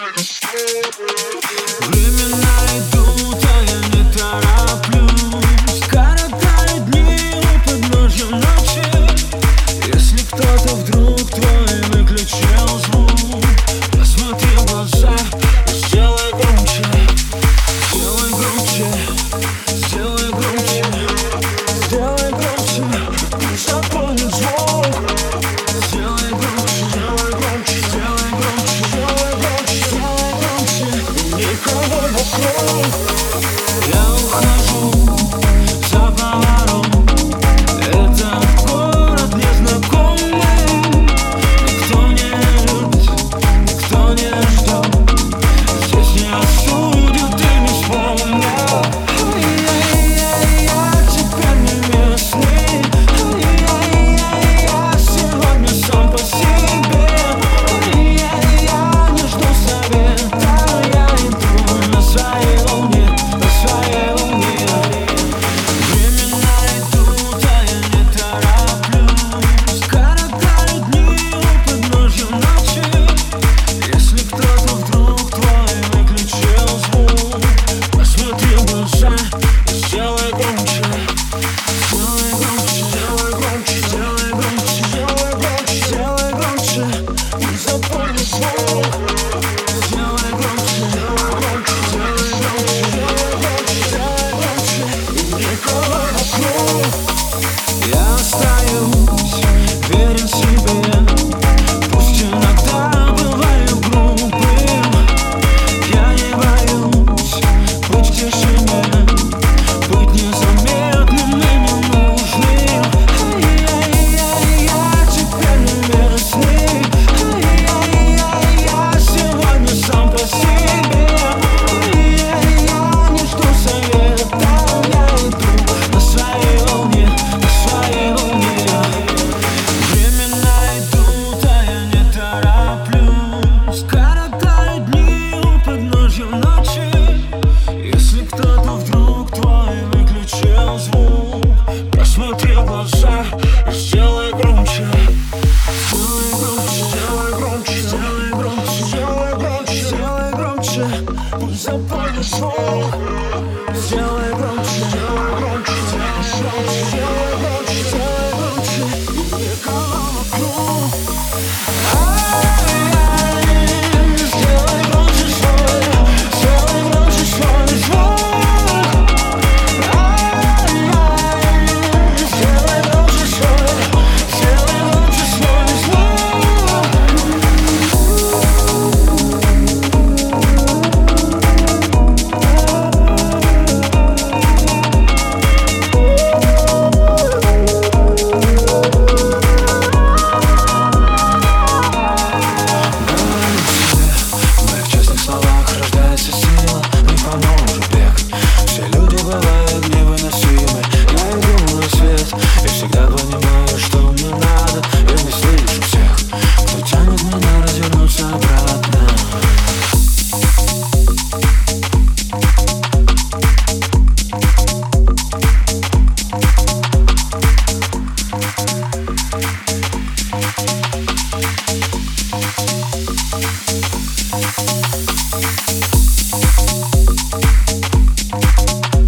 Dreaming I don't the zapalił szło the rączkę Thank you.